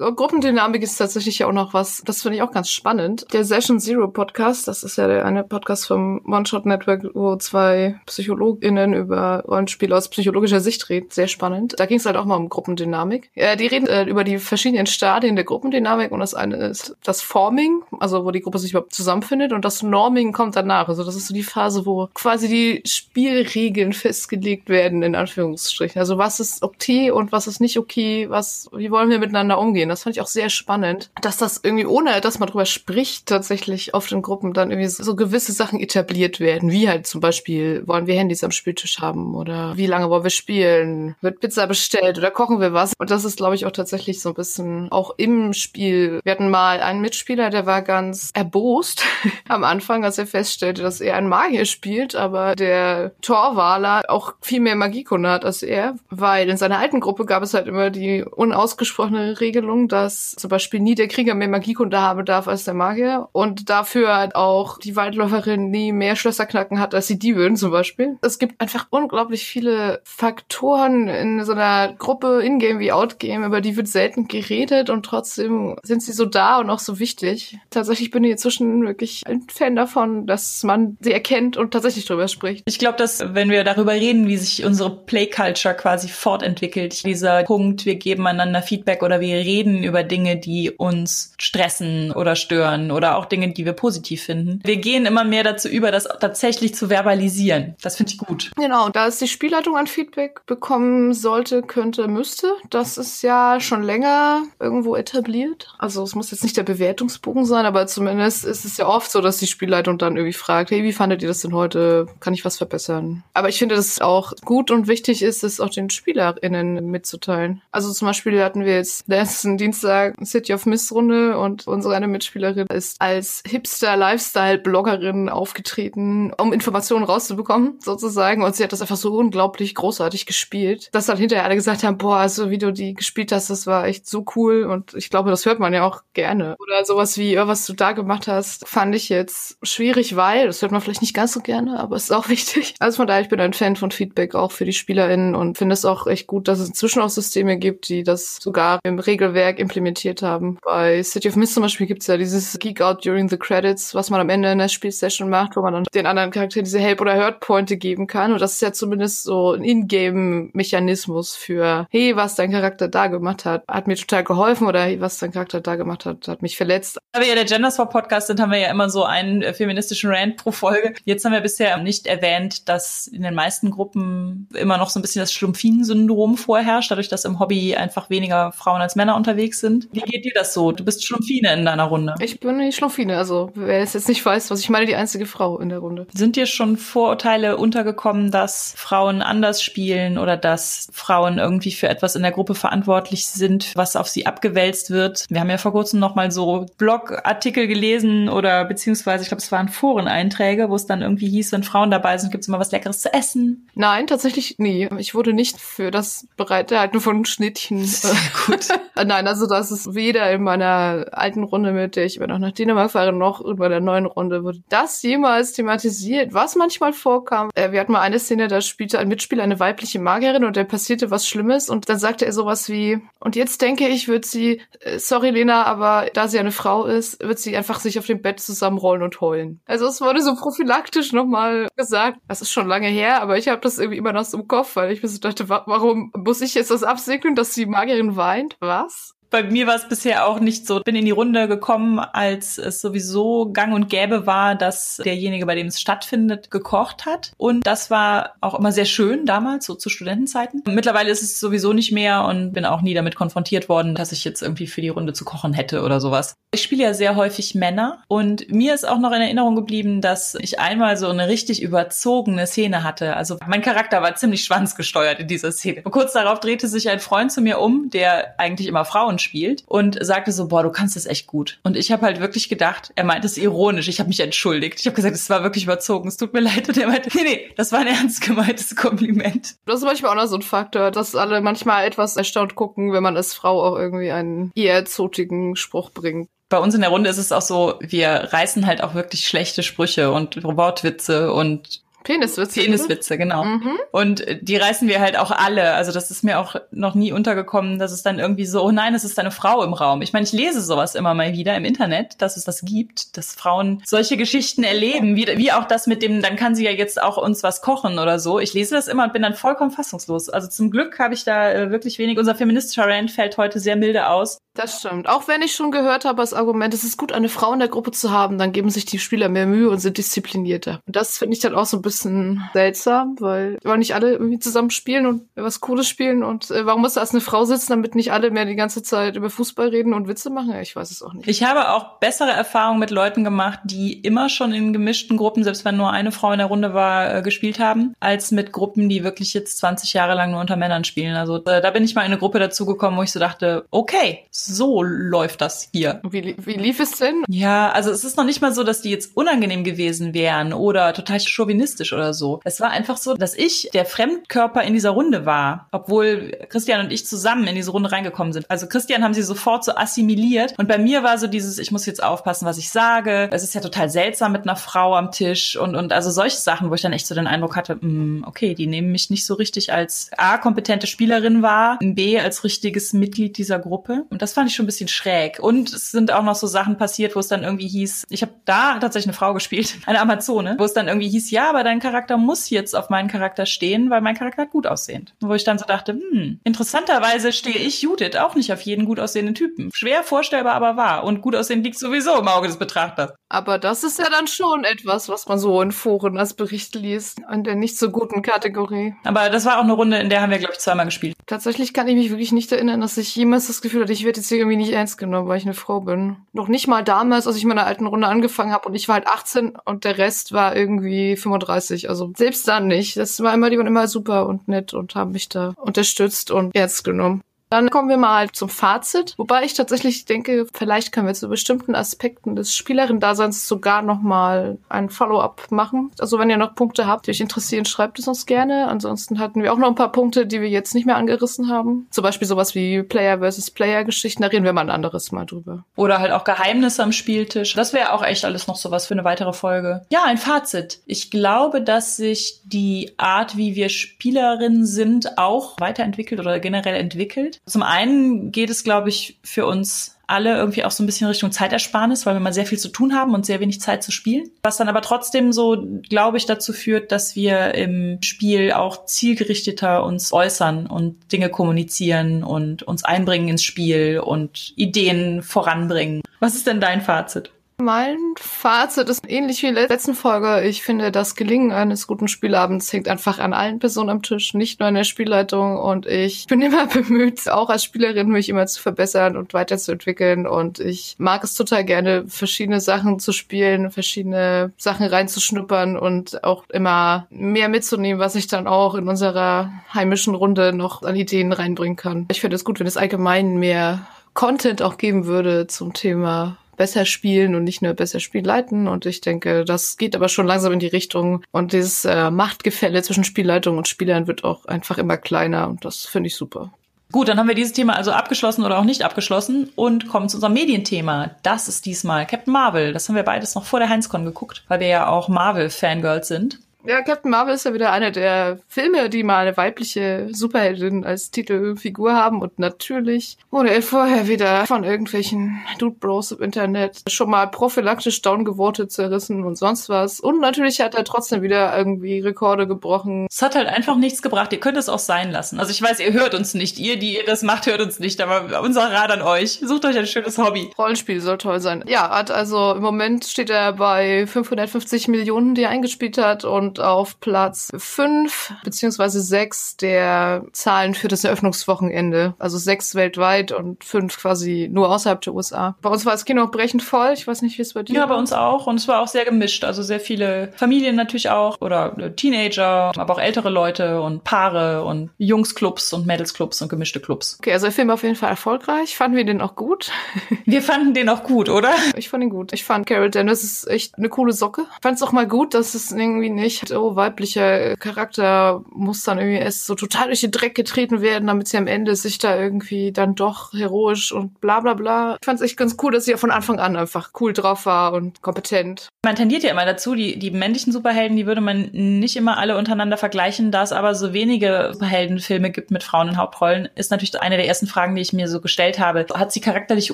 Gruppendynamik ist tatsächlich auch noch was, das finde ich auch ganz spannend. Der Session Zero Podcast, das ist ja der eine Podcast vom One Shot Network, wo zwei PsychologInnen über Rollenspiele aus psychologischer Sicht reden. Sehr spannend. Da ging es halt auch mal um Gruppendynamik. Ja, die reden äh, über die verschiedenen Stadien der Gruppendynamik und das eine ist das Forming, also wo die Gruppe sich überhaupt zusammenfindet und das Norming kommt danach. Also das ist so die Phase, wo quasi die Spielregeln festgelegt werden, in Anführungsstrichen. Also was ist okay und was ist nicht okay, was, wie wollen wir miteinander umgehen? Das fand ich auch sehr spannend, dass das irgendwie, ohne dass man drüber spricht, tatsächlich auf den Gruppen dann irgendwie so, so gewisse Sachen etabliert werden, wie halt zum Beispiel, wollen wir Handys am Spieltisch haben oder wie lange wollen wir spielen, wird Pizza bestellt oder kochen wir was. Und das ist, glaube ich, auch tatsächlich so ein bisschen auch im Spiel. Wir hatten mal einen Mitspieler, der war ganz erbost am Anfang, als er feststellte, dass er ein Magier spielt, aber der Torwaler auch viel mehr Magiekunde hat als er, weil in seiner alten Gruppe gab es halt immer die unausgesprochene Regelung, Regelung, dass zum Beispiel nie der Krieger mehr Magiekunde haben darf als der Magier und dafür halt auch die Waldläuferin nie mehr Schlösser knacken hat als die Diebin zum Beispiel. Es gibt einfach unglaublich viele Faktoren in so einer Gruppe, in-game wie out-game, über die wird selten geredet und trotzdem sind sie so da und auch so wichtig. Tatsächlich bin ich inzwischen wirklich ein Fan davon, dass man sie erkennt und tatsächlich drüber spricht. Ich glaube, dass wenn wir darüber reden, wie sich unsere Play-Culture quasi fortentwickelt, dieser Punkt, wir geben einander Feedback oder wir reden reden über Dinge, die uns stressen oder stören oder auch Dinge, die wir positiv finden. Wir gehen immer mehr dazu über, das tatsächlich zu verbalisieren. Das finde ich gut. Genau, da es die Spielleitung an Feedback bekommen sollte, könnte, müsste. Das ist ja schon länger irgendwo etabliert. Also es muss jetzt nicht der Bewertungsbogen sein, aber zumindest ist es ja oft so, dass die Spielleitung dann irgendwie fragt, hey, wie fandet ihr das denn heute? Kann ich was verbessern? Aber ich finde, dass es auch gut und wichtig ist, es auch den SpielerInnen mitzuteilen. Also zum Beispiel hatten wir jetzt letzten Dienstag City of Mist Runde und unsere eine Mitspielerin ist als Hipster-Lifestyle-Bloggerin aufgetreten, um Informationen rauszubekommen, sozusagen. Und sie hat das einfach so unglaublich großartig gespielt, dass dann hinterher alle gesagt haben, boah, also wie du die gespielt hast, das war echt so cool. Und ich glaube, das hört man ja auch gerne. Oder sowas wie, oh, was du da gemacht hast, fand ich jetzt schwierig, weil, das hört man vielleicht nicht ganz so gerne, aber es ist auch wichtig. Also von daher, ich bin ein Fan von Feedback auch für die SpielerInnen und finde es auch echt gut, dass es inzwischen auch Systeme gibt, die das sogar im Regelwerk Regelwerk implementiert haben. Bei City of Mist zum Beispiel gibt's ja dieses Geek Out During the Credits, was man am Ende in der Spielsession macht, wo man dann den anderen Charakteren diese Help- oder Hurt-Pointe geben kann. Und das ist ja zumindest so ein In-Game-Mechanismus für, hey, was dein Charakter da gemacht hat, hat mir total geholfen oder hey, was dein Charakter da gemacht hat, hat mich verletzt. Wir ja der Genderswap Podcast sind, haben wir ja immer so einen äh, feministischen Rant pro Folge. Jetzt haben wir bisher nicht erwähnt, dass in den meisten Gruppen immer noch so ein bisschen das Schlumpfinen-Syndrom vorherrscht, dadurch, dass im Hobby einfach weniger Frauen als Männer unterwegs sind. Wie geht dir das so? Du bist Schlumpfine in deiner Runde. Ich bin die Schlumpfine, also wer es jetzt nicht weiß, was ich meine, die einzige Frau in der Runde. Sind dir schon Vorurteile untergekommen, dass Frauen anders spielen oder dass Frauen irgendwie für etwas in der Gruppe verantwortlich sind, was auf sie abgewälzt wird? Wir haben ja vor kurzem noch mal so Blogartikel gelesen oder beziehungsweise, ich glaube, es waren Foreneinträge, wo es dann irgendwie hieß, wenn Frauen dabei sind, gibt es immer was Leckeres zu essen. Nein, tatsächlich nie. Ich wurde nicht für das Bereithalten von Schnittchen. Sehr gut. Nein, also das ist weder in meiner alten Runde, mit der ich immer noch nach Dänemark fahre, noch in meiner neuen Runde wurde das jemals thematisiert. Was manchmal vorkam, äh, wir hatten mal eine Szene, da spielte ein Mitspieler eine weibliche Magierin und da passierte was Schlimmes und dann sagte er sowas wie, und jetzt denke ich, wird sie, äh, sorry Lena, aber da sie eine Frau ist, wird sie einfach sich auf dem Bett zusammenrollen und heulen. Also es wurde so prophylaktisch nochmal gesagt. Das ist schon lange her, aber ich habe das irgendwie immer noch so im Kopf, weil ich mir so dachte, wa warum muss ich jetzt das absegnen, dass die Magierin weint? Was? Bei mir war es bisher auch nicht so. Bin in die Runde gekommen, als es sowieso gang und gäbe war, dass derjenige, bei dem es stattfindet, gekocht hat. Und das war auch immer sehr schön damals, so zu Studentenzeiten. Mittlerweile ist es sowieso nicht mehr und bin auch nie damit konfrontiert worden, dass ich jetzt irgendwie für die Runde zu kochen hätte oder sowas. Ich spiele ja sehr häufig Männer und mir ist auch noch in Erinnerung geblieben, dass ich einmal so eine richtig überzogene Szene hatte. Also mein Charakter war ziemlich schwanzgesteuert in dieser Szene. Und kurz darauf drehte sich ein Freund zu mir um, der eigentlich immer Frauen spielt und sagte so, boah, du kannst das echt gut. Und ich habe halt wirklich gedacht, er meint es ironisch. Ich habe mich entschuldigt. Ich habe gesagt, es war wirklich überzogen. Es tut mir leid. Und er meinte, nee, nee, das war ein ernst gemeintes Kompliment. Das ist manchmal auch noch so ein Faktor, dass alle manchmal etwas erstaunt gucken, wenn man als Frau auch irgendwie einen eher zotigen Spruch bringt bei uns in der Runde ist es auch so, wir reißen halt auch wirklich schlechte Sprüche und Wortwitze und Peniswitze. Peniswitze, genau. Mhm. Und die reißen wir halt auch alle. Also das ist mir auch noch nie untergekommen, dass es dann irgendwie so, oh nein, es ist eine Frau im Raum. Ich meine, ich lese sowas immer mal wieder im Internet, dass es das gibt, dass Frauen solche Geschichten erleben, wie, wie auch das mit dem, dann kann sie ja jetzt auch uns was kochen oder so. Ich lese das immer und bin dann vollkommen fassungslos. Also zum Glück habe ich da äh, wirklich wenig. Unser feministischer Rant fällt heute sehr milde aus. Das stimmt. Auch wenn ich schon gehört habe als Argument, es ist gut, eine Frau in der Gruppe zu haben, dann geben sich die Spieler mehr Mühe und sind disziplinierter. Und das finde ich dann auch so ein bisschen seltsam, weil wollen nicht alle irgendwie zusammen spielen und was Cooles spielen und äh, warum muss da erst eine Frau sitzen, damit nicht alle mehr die ganze Zeit über Fußball reden und Witze machen? Ich weiß es auch nicht. Ich habe auch bessere Erfahrungen mit Leuten gemacht, die immer schon in gemischten Gruppen, selbst wenn nur eine Frau in der Runde war, äh, gespielt haben, als mit Gruppen, die wirklich jetzt 20 Jahre lang nur unter Männern spielen. Also äh, da bin ich mal in eine Gruppe dazugekommen, wo ich so dachte, okay, so läuft das hier. Wie, wie lief es denn? Ja, also es ist noch nicht mal so, dass die jetzt unangenehm gewesen wären oder total chauvinistisch oder so. Es war einfach so, dass ich der Fremdkörper in dieser Runde war, obwohl Christian und ich zusammen in diese Runde reingekommen sind. Also Christian haben sie sofort so assimiliert und bei mir war so dieses, ich muss jetzt aufpassen, was ich sage. Es ist ja total seltsam mit einer Frau am Tisch und, und also solche Sachen, wo ich dann echt so den Eindruck hatte, mh, hm, okay, die nehmen mich nicht so richtig als A, kompetente Spielerin wahr, B, als richtiges Mitglied dieser Gruppe. Und das fand ich schon ein bisschen schräg. Und es sind auch noch so Sachen passiert, wo es dann irgendwie hieß, ich habe da tatsächlich eine Frau gespielt, eine Amazone, wo es dann irgendwie hieß, ja, aber dein Charakter muss jetzt auf meinen Charakter stehen, weil mein Charakter gut aussehend. Wo ich dann so dachte, hm, interessanterweise stehe ich Judith auch nicht auf jeden gut aussehenden Typen. Schwer vorstellbar, aber wahr. Und gut aussehen liegt sowieso im Auge des Betrachters. Aber das ist ja dann schon etwas, was man so in Foren als Bericht liest, in der nicht so guten Kategorie. Aber das war auch eine Runde, in der haben wir, glaube ich, zweimal gespielt. Tatsächlich kann ich mich wirklich nicht erinnern, dass ich jemals das Gefühl hatte, ich werde jetzt hier irgendwie nicht ernst genommen, weil ich eine Frau bin. Noch nicht mal damals, als ich in meiner alten Runde angefangen habe und ich war halt 18 und der Rest war irgendwie 35. Also selbst dann nicht. Das war immer, die waren immer super und nett und haben mich da unterstützt und ernst genommen. Dann kommen wir mal zum Fazit, wobei ich tatsächlich denke, vielleicht können wir zu bestimmten Aspekten des Spielerin-Daseins sogar noch mal ein Follow-up machen. Also wenn ihr noch Punkte habt, die euch interessieren, schreibt es uns gerne. Ansonsten hatten wir auch noch ein paar Punkte, die wir jetzt nicht mehr angerissen haben. Zum Beispiel sowas wie Player versus Player-Geschichten. Da reden wir mal ein anderes Mal drüber. Oder halt auch Geheimnisse am Spieltisch. Das wäre auch echt alles noch sowas für eine weitere Folge. Ja, ein Fazit. Ich glaube, dass sich die Art, wie wir Spielerinnen sind, auch weiterentwickelt oder generell entwickelt Zum einen geht es, glaube ich, für uns alle irgendwie auch so ein bisschen Richtung Zeitersparnis, weil wir mal sehr viel zu tun haben und sehr wenig Zeit zu spielen. Was dann aber trotzdem so, glaube ich, dazu führt, dass wir im Spiel auch zielgerichteter uns äußern und Dinge kommunizieren und uns einbringen ins Spiel und Ideen voranbringen. Was ist denn dein Fazit? Mein Fazit ist ähnlich wie in der letzten Folge. Ich finde, das Gelingen eines guten Spielabends hängt einfach an allen Personen am Tisch, nicht nur an der Spielleitung. Und ich bin immer bemüht, auch als Spielerin mich immer zu verbessern und weiterzuentwickeln. Und ich mag es total gerne, verschiedene Sachen zu spielen, verschiedene Sachen reinzuschnuppern und auch immer mehr mitzunehmen, was ich dann auch in unserer heimischen Runde noch an Ideen reinbringen kann. Ich finde es gut, wenn es allgemein mehr Content auch geben würde zum Thema besser spielen und nicht nur besser Spielleiten. Und ich denke, das geht aber schon langsam in die Richtung. Und dieses äh, Machtgefälle zwischen Spielleitung und Spielern wird auch einfach immer kleiner. Und das finde ich super. Gut, dann haben wir dieses Thema also abgeschlossen oder auch nicht abgeschlossen und kommen zu unserem Medienthema. Das ist diesmal Captain Marvel. Das haben wir beides noch vor der Heinzcon geguckt, weil wir ja auch Marvel-Fangirls sind. Ja, Captain Marvel ist ja wieder einer der Filme, die mal eine weibliche Superheldin als Titelfigur haben. Und natürlich wurde er vorher wieder von irgendwelchen Dude Bros im Internet schon mal prophylaktisch downgewortet, zerrissen und sonst was. Und natürlich hat er trotzdem wieder irgendwie Rekorde gebrochen. Es hat halt einfach nichts gebracht. Ihr könnt es auch sein lassen. Also ich weiß, ihr hört uns nicht. Ihr, die ihr das macht, hört uns nicht. Aber unser Rat an euch. Sucht euch ein schönes Hobby. Rollenspiel soll toll sein. Ja, hat also im Moment steht er bei 550 Millionen, die er eingespielt hat und und auf Platz fünf beziehungsweise sechs der Zahlen für das Eröffnungswochenende. Also sechs weltweit und fünf quasi nur außerhalb der USA. Bei uns war das Kino brechend voll. Ich weiß nicht, wie es bei dir Ja, bei uns auch. Und es war auch sehr gemischt. Also sehr viele Familien natürlich auch oder Teenager, aber auch ältere Leute und Paare und Jungsclubs und Mädelsclubs und gemischte Clubs. Okay, also der Film auf jeden Fall erfolgreich. Fanden wir den auch gut? Wir fanden den auch gut, oder? Ich fand ihn gut. Ich fand Carol Dennis ist echt eine coole Socke. Ich fand es auch mal gut, dass es irgendwie nicht oh, weiblicher Charakter muss dann irgendwie erst so total durch den Dreck getreten werden, damit sie am Ende sich da irgendwie dann doch heroisch und bla bla bla. Ich fand es echt ganz cool, dass sie ja von Anfang an einfach cool drauf war und kompetent. Man tendiert ja immer dazu, die, die männlichen Superhelden, die würde man nicht immer alle untereinander vergleichen. Da es aber so wenige Superheldenfilme gibt mit Frauen in Hauptrollen, ist natürlich eine der ersten Fragen, die ich mir so gestellt habe. Hat sie charakterliche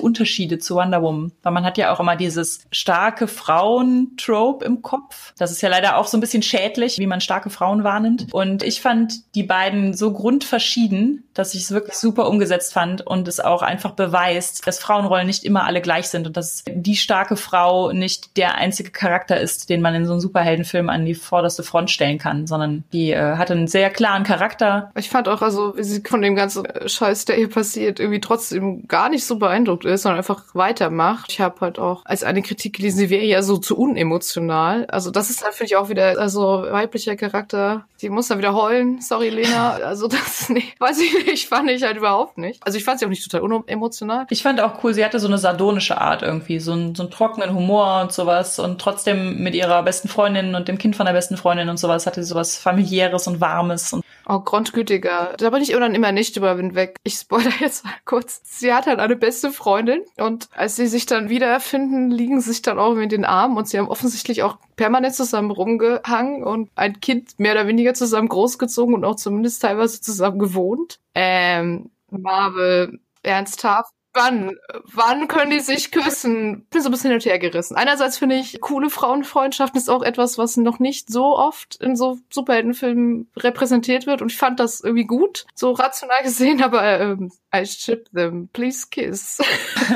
Unterschiede zu Wonder Woman? Weil man hat ja auch immer dieses starke Frauen-Trope im Kopf. Das ist ja leider auch so ein bisschen schädlich, wie man starke Frauen wahrnimmt. Und ich fand die beiden so grundverschieden, dass ich es wirklich super umgesetzt fand und es auch einfach beweist, dass Frauenrollen nicht immer alle gleich sind und dass die starke Frau nicht der einzige Charakter ist, den man in so einem Superheldenfilm an die vorderste Front stellen kann, sondern die äh, hatte einen sehr klaren Charakter. Ich fand auch, also wie sie von dem ganzen Scheiß, der ihr passiert, irgendwie trotzdem gar nicht so beeindruckt ist, sondern einfach weitermacht. Ich habe halt auch als eine Kritik gelesen, sie wäre ja so zu unemotional. Also das ist natürlich auch wieder, also weiblicher Charakter, die muss dann wieder heulen. Sorry, Lena. Also das, nee, weiß ich nicht, fand ich halt überhaupt nicht. Also ich fand sie auch nicht total unemotional. Ich fand auch cool, sie hatte so eine sardonische Art irgendwie, so einen, so einen trockenen Humor und sowas und trotzdem mit ihrer besten Freundin und dem Kind von der besten Freundin und sowas hatte sie sowas familiäres und warmes und Oh, grundgütiger. Da bin ich dann immer nicht über hinweg. Ich spoilere jetzt mal kurz. Sie hat halt eine beste Freundin und als sie sich dann wiederfinden, liegen sie sich dann auch in den Armen und sie haben offensichtlich auch permanent zusammen rumgehangen und ein Kind mehr oder weniger zusammen großgezogen und auch zumindest teilweise zusammen gewohnt. Ähm, Marvel, ernsthaft wann, wann können die sich küssen? Bin so ein bisschen hin und her gerissen. Einerseits finde ich, coole Frauenfreundschaften ist auch etwas, was noch nicht so oft in so Superheldenfilmen repräsentiert wird und ich fand das irgendwie gut, so rational gesehen, aber ähm, I ship them, please kiss.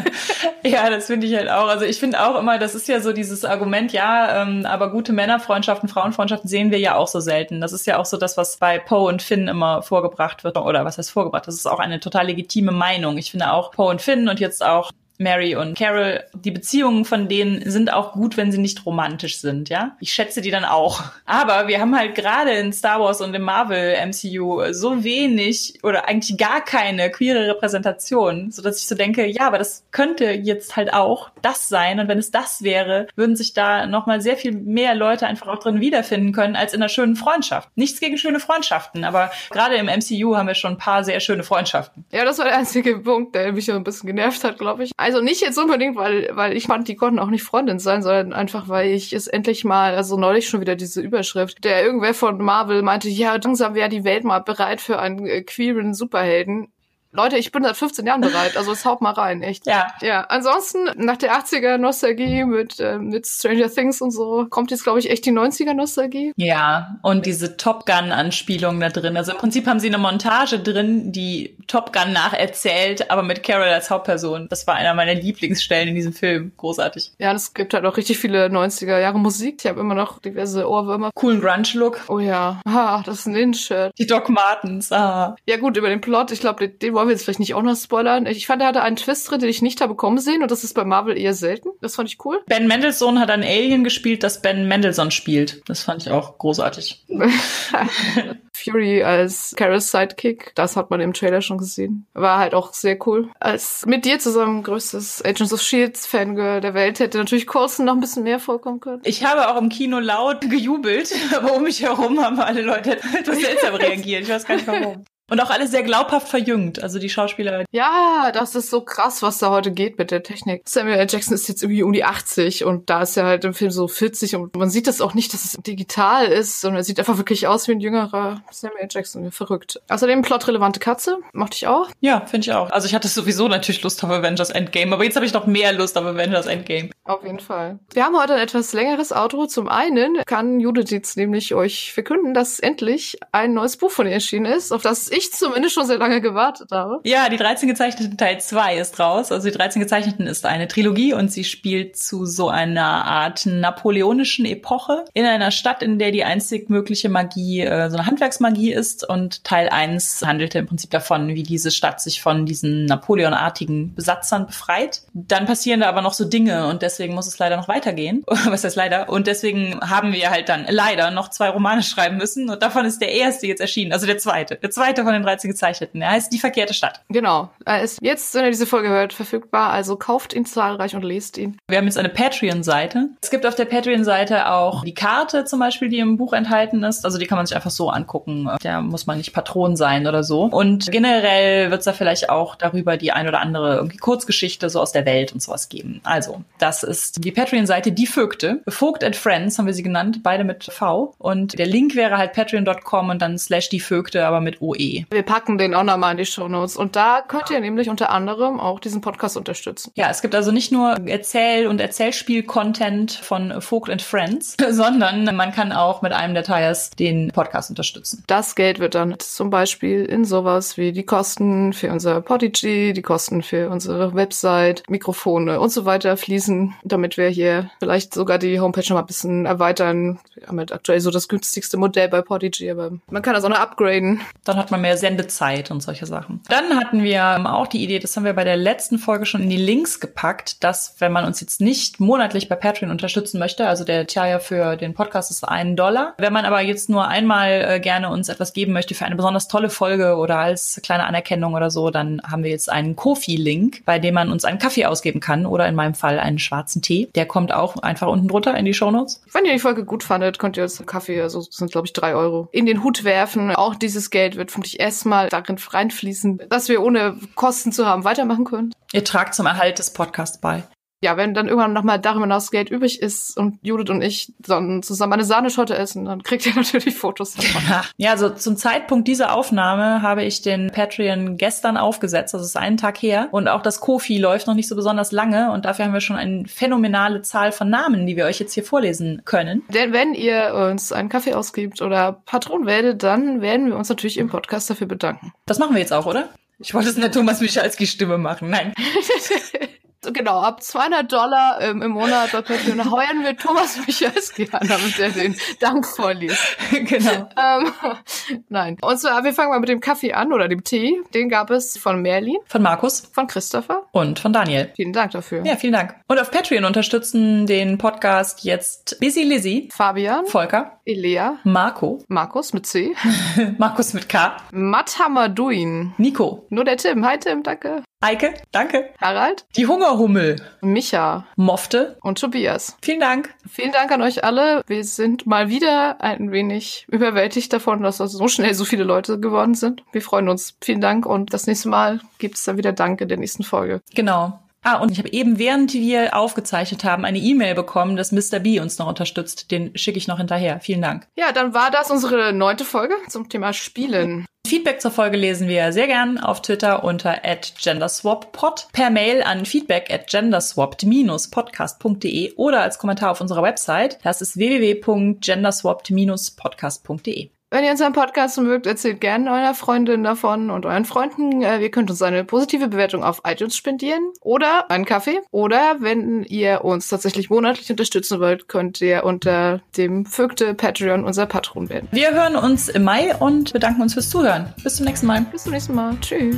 ja, das finde ich halt auch. Also ich finde auch immer, das ist ja so dieses Argument, ja, ähm, aber gute Männerfreundschaften, Frauenfreundschaften sehen wir ja auch so selten. Das ist ja auch so das, was bei Poe und Finn immer vorgebracht wird. Oder was heißt vorgebracht? Das ist auch eine total legitime Meinung. Ich finde auch Poe und Finn und jetzt auch Mary und Carol, die Beziehungen von denen sind auch gut, wenn sie nicht romantisch sind, ja. Ich schätze die dann auch. Aber wir haben halt gerade in Star Wars und im Marvel MCU so wenig oder eigentlich gar keine queere Repräsentation, so dass ich so denke, ja, aber das könnte jetzt halt auch das sein und wenn es das wäre, würden sich da nochmal sehr viel mehr Leute einfach auch drin wiederfinden können als in einer schönen Freundschaft. Nichts gegen schöne Freundschaften, aber gerade im MCU haben wir schon ein paar sehr schöne Freundschaften. Ja, das war der einzige Punkt, der mich so ein bisschen genervt hat, glaube ich. Also nicht jetzt unbedingt, weil, weil ich fand, die konnten auch nicht Freundin sein, sondern einfach, weil ich es endlich mal, also neulich schon wieder diese Überschrift, der irgendwer von Marvel meinte, ja, langsam wäre die Welt mal bereit für einen äh, queeren Superhelden Leute, ich bin seit 15 Jahren bereit, also es haut mal rein, echt. Ja. Ja, ansonsten, nach der 80er Nostalgie mit, äh, mit Stranger Things und so, kommt jetzt, glaube ich, echt die 90er Nostalgie. Ja, und diese Top Gun-Anspielung da drin. Also im Prinzip haben sie eine Montage drin, die Top Gun nacherzählt, aber mit Carol als Hauptperson. Das war einer meiner Lieblingsstellen in diesem Film. Großartig. Ja, es gibt halt auch richtig viele 90er Jahre Musik. Ich habe immer noch diverse Ohrwürmer. Coolen Grunge-Look. Oh ja. Ah, das ist ein In-Shirt. Die Doc Martens. Ah. Ja gut, über den Plot, ich glaube, den, den wollen wir jetzt vielleicht nicht auch noch spoilern. Ich fand, er hatte einen Twist drin, den ich nicht habe kommen sehen und das ist bei Marvel eher selten. Das fand ich cool. Ben Mendelssohn hat ein Alien gespielt, das Ben Mendelssohn spielt. Das fand ich auch großartig. Fury als Carols Sidekick, das hat man im Trailer schon gesehen. War halt auch sehr cool. Als mit dir zusammen größtes Agents of Shields Fangirl der Welt hätte natürlich Coulson noch ein bisschen mehr vorkommen können. Ich habe auch im Kino laut gejubelt, aber um mich herum haben alle Leute etwas seltsam reagiert. Ich weiß gar nicht warum. Und auch alle sehr glaubhaft verjüngt, also die Schauspieler. Ja, das ist so krass, was da heute geht mit der Technik. Samuel L. Jackson ist jetzt irgendwie um die 80 und da ist er halt im Film so 40 und man sieht das auch nicht, dass es digital ist, sondern er sieht einfach wirklich aus wie ein jüngerer Samuel L. Jackson. Verrückt. Außerdem plotrelevante Katze, mochte ich auch. Ja, finde ich auch. Also ich hatte sowieso natürlich Lust auf Avengers Endgame, aber jetzt habe ich noch mehr Lust auf Avengers Endgame. Auf jeden Fall. Wir haben heute ein etwas längeres Outro. Zum einen kann Judith jetzt nämlich euch verkünden, dass endlich ein neues Buch von ihr erschienen ist, auf das ich zumindest schon sehr lange gewartet habe. Ja, die 13 Gezeichneten Teil 2 ist raus. Also die 13 Gezeichneten ist eine Trilogie und sie spielt zu so einer Art napoleonischen Epoche in einer Stadt, in der die einzig mögliche Magie äh, so eine Handwerksmagie ist. Und Teil 1 handelte im Prinzip davon, wie diese Stadt sich von diesen Napoleonartigen Besatzern befreit. Dann passieren da aber noch so Dinge und deswegen muss es leider noch weitergehen. Was heißt leider? Und deswegen haben wir halt dann leider noch zwei Romane schreiben müssen und davon ist der erste jetzt erschienen, also der zweite. Der zweite von den 13 Gezeichneten. Er heißt Die verkehrte Stadt. Genau. Er ist jetzt, wenn ihr diese Folge hört, verfügbar. Also kauft ihn zahlreich und lest ihn. Wir haben jetzt eine Patreon-Seite. Es gibt auf der Patreon-Seite auch die Karte zum Beispiel, die im Buch enthalten ist. Also die kann man sich einfach so angucken. Da muss man nicht Patron sein oder so. Und generell wird es da vielleicht auch darüber die ein oder andere irgendwie Kurzgeschichte so aus der Welt und sowas geben. Also, das ist die Patreon-Seite Die Vögte. Vogt and Friends haben wir sie genannt, beide mit V. Und der Link wäre halt patreon.com und dann slash die Vögte, aber mit OE. Wir packen den auch nochmal in die Show Notes. Und da könnt ihr nämlich unter anderem auch diesen Podcast unterstützen. Ja, es gibt also nicht nur Erzähl- und Erzählspiel-Content von Vogt and Friends, sondern man kann auch mit einem der Tires den Podcast unterstützen. Das Geld wird dann zum Beispiel in sowas wie die Kosten für unser Podigy, die Kosten für unsere Website, Mikrofone und so weiter fließen, damit wir hier vielleicht sogar die Homepage noch mal ein bisschen erweitern. Wir haben halt aktuell so das günstigste Modell bei Podigy, aber man kann das auch noch upgraden. Dann hat man mehr Sendezeit und solche Sachen. Dann hatten wir auch die Idee, das haben wir bei der letzten Folge schon in die Links gepackt, dass wenn man uns jetzt nicht monatlich bei Patreon unterstützen möchte, also der Tier für den Podcast ist einen Dollar. Wenn man aber jetzt nur einmal äh, gerne uns etwas geben möchte für eine besonders tolle Folge oder als kleine Anerkennung oder so, dann haben wir jetzt einen Kofi-Link, bei dem man uns einen Kaffee ausgeben kann oder in meinem Fall einen schwarzen Tee. Der kommt auch einfach unten drunter in die Shownotes. Wenn ihr die Folge gut fandet, könnt ihr uns einen Kaffee, also sind glaube ich drei Euro, in den Hut werfen. Auch dieses Geld wird vermutlich erstmal darin reinfließen, dass wir ohne Kosten zu haben weitermachen können. Ihr tragt zum Erhalt des Podcasts bei. Ja, wenn dann irgendwann nochmal darüber hinaus Geld übrig ist und Judith und ich dann zusammen eine Sahneschotte essen, dann kriegt ihr natürlich Fotos davon. Ja, also zum Zeitpunkt dieser Aufnahme habe ich den Patreon gestern aufgesetzt, das ist einen Tag her. Und auch das Kofi läuft noch nicht so besonders lange und dafür haben wir schon eine phänomenale Zahl von Namen, die wir euch jetzt hier vorlesen können. Denn wenn ihr uns einen Kaffee ausgibt oder Patron werdet, dann werden wir uns natürlich im Podcast dafür bedanken. Das machen wir jetzt auch, oder? Ich wollte es in der Thomas Michalski Stimme machen. Nein. Genau, ab 200 Dollar ähm, im Monat bei Patreon heuern wir Thomas Michalski an, damit er den Dank vorliest. genau. Ähm, nein. Und zwar, wir fangen mal mit dem Kaffee an oder dem Tee. Den gab es von Merlin, Von Markus von Christopher. und von Daniel. Vielen Dank dafür. Ja, vielen Dank. Und auf Patreon unterstützen den Podcast jetzt Busy Lizzy, Fabian, Volker, Elea, Marco, Markus mit C, Markus mit K, Matt Hamaduin. Nico, Nur der Tim. Hi Tim, danke. Eike, danke, Harald, die Hungerhummel, Micha Mofte. und Tobias. Vielen Dank. Vielen Dank an euch alle. Wir sind mal wieder ein wenig überwältigt davon, dass das so schnell so viele Leute geworden sind. Wir freuen uns. Vielen Dank und das nächste Mal gibt es dann wieder Dank in der nächsten Folge. Genau. Ah, und ich habe eben, während wir aufgezeichnet haben, eine E-Mail bekommen, dass Mr. B uns noch unterstützt. Den schicke ich noch hinterher. Vielen Dank. Ja, dann war das unsere neunte Folge zum Thema Spielen. Feedback zur Folge lesen wir sehr gern auf Twitter unter genderswappod, per Mail an feedback at genderswapped-podcast.de oder als Kommentar auf unserer Website. Das ist www.genderswapped-podcast.de. Wenn ihr unseren Podcast mögt, erzählt gerne eurer Freundin davon und euren Freunden. Äh, ihr könnt uns eine positive Bewertung auf iTunes spendieren oder einen Kaffee. Oder wenn ihr uns tatsächlich monatlich unterstützen wollt, könnt ihr unter dem Vögte Patreon unser Patron werden. Wir hören uns im Mai und bedanken uns fürs Zuhören. Bis zum nächsten Mal. Bis zum nächsten Mal. Tschüss.